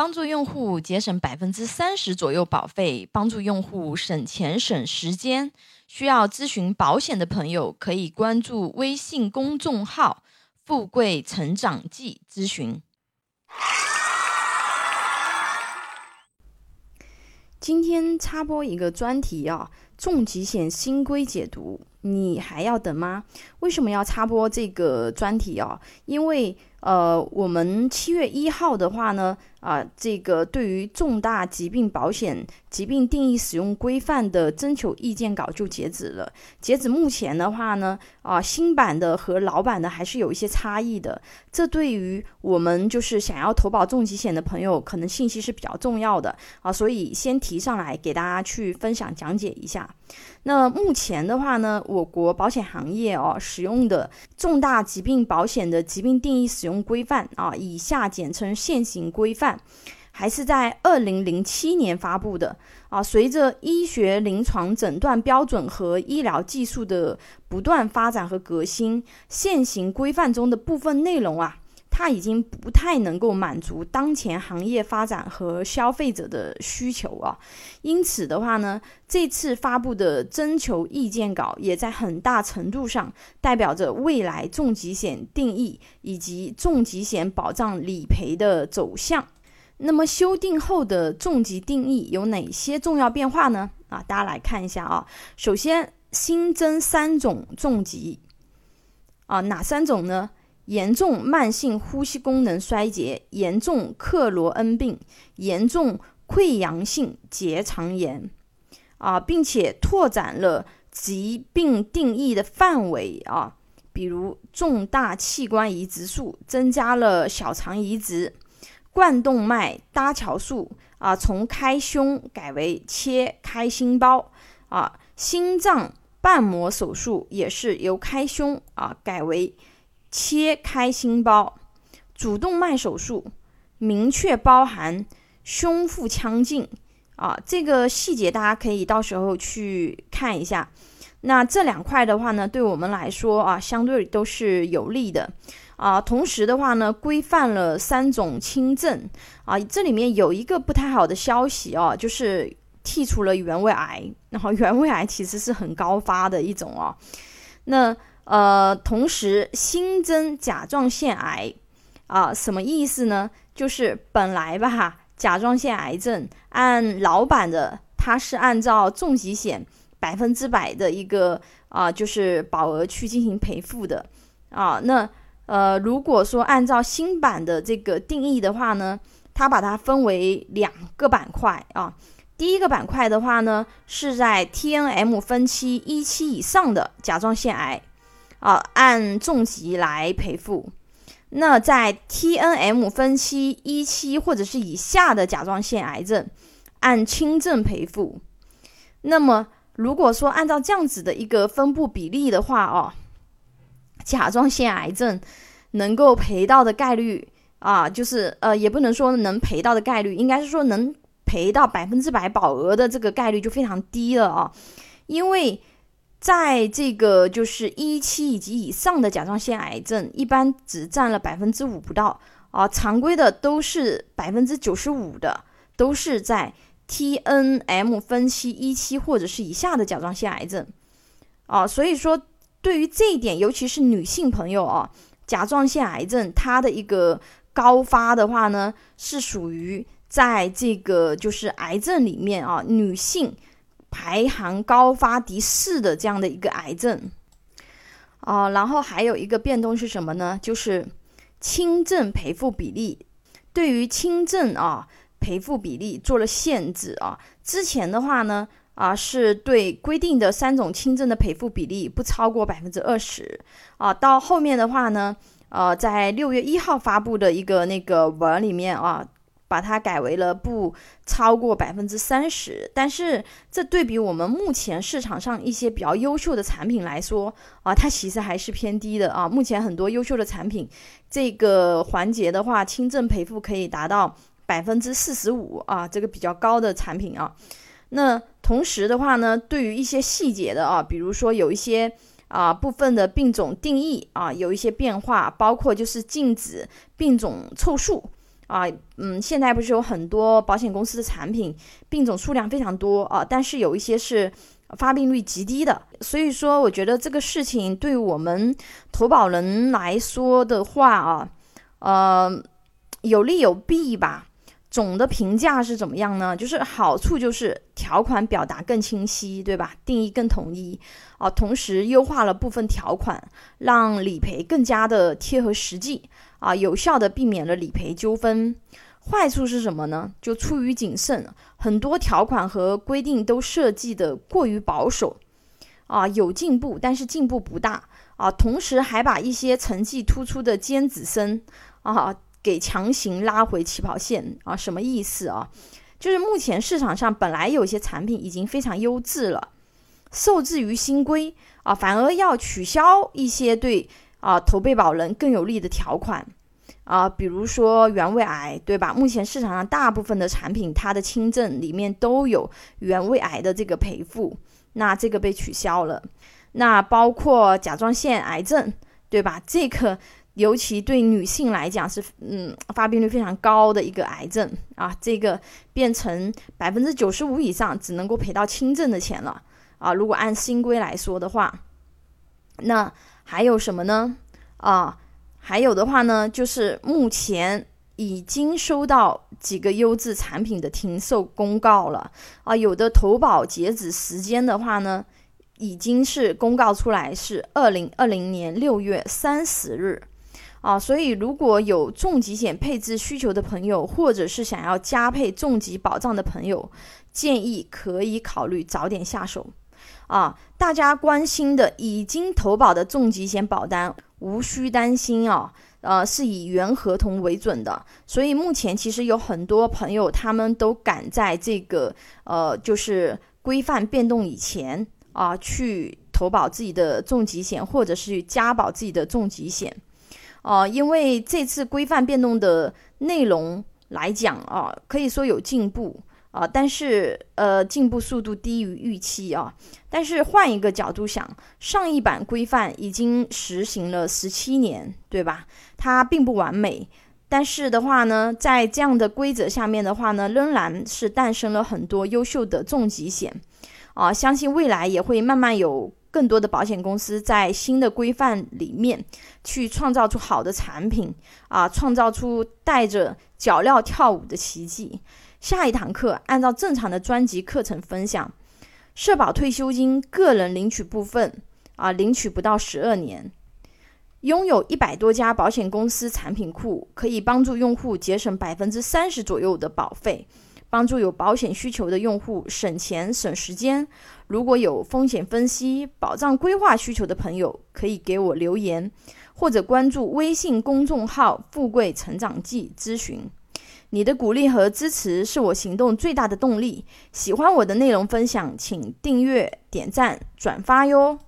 帮助用户节省百分之三十左右保费，帮助用户省钱省时间。需要咨询保险的朋友，可以关注微信公众号“富贵成长记”咨询。今天插播一个专题啊，重疾险新规解读，你还要等吗？为什么要插播这个专题啊？因为呃，我们七月一号的话呢。啊，这个对于重大疾病保险疾病定义使用规范的征求意见稿就截止了。截止目前的话呢，啊，新版的和老版的还是有一些差异的。这对于我们就是想要投保重疾险的朋友，可能信息是比较重要的啊，所以先提上来给大家去分享讲解一下。那目前的话呢，我国保险行业哦使用的重大疾病保险的疾病定义使用规范啊，以下简称现行规范。还是在二零零七年发布的啊。随着医学临床诊断标准和医疗技术的不断发展和革新，现行规范中的部分内容啊，它已经不太能够满足当前行业发展和消费者的需求啊。因此的话呢，这次发布的征求意见稿也在很大程度上代表着未来重疾险定义以及重疾险保障理赔的走向。那么修订后的重疾定义有哪些重要变化呢？啊，大家来看一下啊。首先新增三种重疾，啊，哪三种呢？严重慢性呼吸功能衰竭、严重克罗恩病、严重溃疡性结肠炎，啊，并且拓展了疾病定义的范围啊，比如重大器官移植术增加了小肠移植。冠动脉搭桥术啊，从开胸改为切开心包啊；心脏瓣膜手术也是由开胸啊改为切开心包。主动脉手术明确包含胸腹腔镜啊，这个细节大家可以到时候去看一下。那这两块的话呢，对我们来说啊，相对都是有利的。啊，同时的话呢，规范了三种轻症啊，这里面有一个不太好的消息哦，就是剔除了原位癌，然后原位癌其实是很高发的一种哦。那呃，同时新增甲状腺癌啊，什么意思呢？就是本来吧，甲状腺癌症按老版的，它是按照重疾险百分之百的一个啊，就是保额去进行赔付的啊，那。呃，如果说按照新版的这个定义的话呢，它把它分为两个板块啊。第一个板块的话呢，是在 T N M 分期一期以上的甲状腺癌啊，按重疾来赔付；那在 T N M 分期一期或者是以下的甲状腺癌症，按轻症赔付。那么，如果说按照这样子的一个分布比例的话哦。甲状腺癌症能够赔到的概率啊，就是呃，也不能说能赔到的概率，应该是说能赔到百分之百保额的这个概率就非常低了啊。因为在这个就是一期以及以上的甲状腺癌症，一般只占了百分之五不到啊，常规的都是百分之九十五的，都是在 T N M 分期一期或者是以下的甲状腺癌症啊，所以说。对于这一点，尤其是女性朋友啊，甲状腺癌症它的一个高发的话呢，是属于在这个就是癌症里面啊，女性排行高发第四的这样的一个癌症啊。然后还有一个变动是什么呢？就是轻症赔付比例，对于轻症啊赔付比例做了限制啊。之前的话呢。啊，是对规定的三种轻症的赔付比例不超过百分之二十啊。到后面的话呢，呃，在六月一号发布的一个那个文里面啊，把它改为了不超过百分之三十。但是这对比我们目前市场上一些比较优秀的产品来说啊，它其实还是偏低的啊。目前很多优秀的产品，这个环节的话，轻症赔付可以达到百分之四十五啊，这个比较高的产品啊。那同时的话呢，对于一些细节的啊，比如说有一些啊部分的病种定义啊有一些变化，包括就是禁止病种凑数啊，嗯，现在不是有很多保险公司的产品病种数量非常多啊，但是有一些是发病率极低的，所以说我觉得这个事情对我们投保人来说的话啊，呃，有利有弊吧。总的评价是怎么样呢？就是好处就是条款表达更清晰，对吧？定义更统一啊，同时优化了部分条款，让理赔更加的贴合实际啊，有效的避免了理赔纠纷。坏处是什么呢？就出于谨慎，很多条款和规定都设计的过于保守啊，有进步，但是进步不大啊，同时还把一些成绩突出的尖子生啊。给强行拉回起跑线啊？什么意思啊？就是目前市场上本来有些产品已经非常优质了，受制于新规啊，反而要取消一些对啊投被保人更有利的条款啊，比如说原位癌，对吧？目前市场上大部分的产品，它的轻症里面都有原位癌的这个赔付，那这个被取消了。那包括甲状腺癌症，对吧？这个。尤其对女性来讲是，嗯，发病率非常高的一个癌症啊，这个变成百分之九十五以上只能够赔到轻症的钱了啊。如果按新规来说的话，那还有什么呢？啊，还有的话呢，就是目前已经收到几个优质产品的停售公告了啊，有的投保截止时间的话呢，已经是公告出来是二零二零年六月三十日。啊，所以如果有重疾险配置需求的朋友，或者是想要加配重疾保障的朋友，建议可以考虑早点下手。啊，大家关心的已经投保的重疾险保单，无需担心啊。呃，是以原合同为准的，所以目前其实有很多朋友，他们都赶在这个呃，就是规范变动以前啊，去投保自己的重疾险，或者是加保自己的重疾险。哦，因为这次规范变动的内容来讲啊，可以说有进步啊，但是呃，进步速度低于预期啊。但是换一个角度想，上一版规范已经实行了十七年，对吧？它并不完美，但是的话呢，在这样的规则下面的话呢，仍然是诞生了很多优秀的重疾险啊。相信未来也会慢慢有。更多的保险公司在新的规范里面去创造出好的产品啊，创造出带着脚镣跳舞的奇迹。下一堂课按照正常的专辑课程分享，社保退休金个人领取部分啊，领取不到十二年，拥有一百多家保险公司产品库，可以帮助用户节省百分之三十左右的保费。帮助有保险需求的用户省钱省时间。如果有风险分析、保障规划需求的朋友，可以给我留言，或者关注微信公众号“富贵成长记”咨询。你的鼓励和支持是我行动最大的动力。喜欢我的内容分享，请订阅、点赞、转发哟。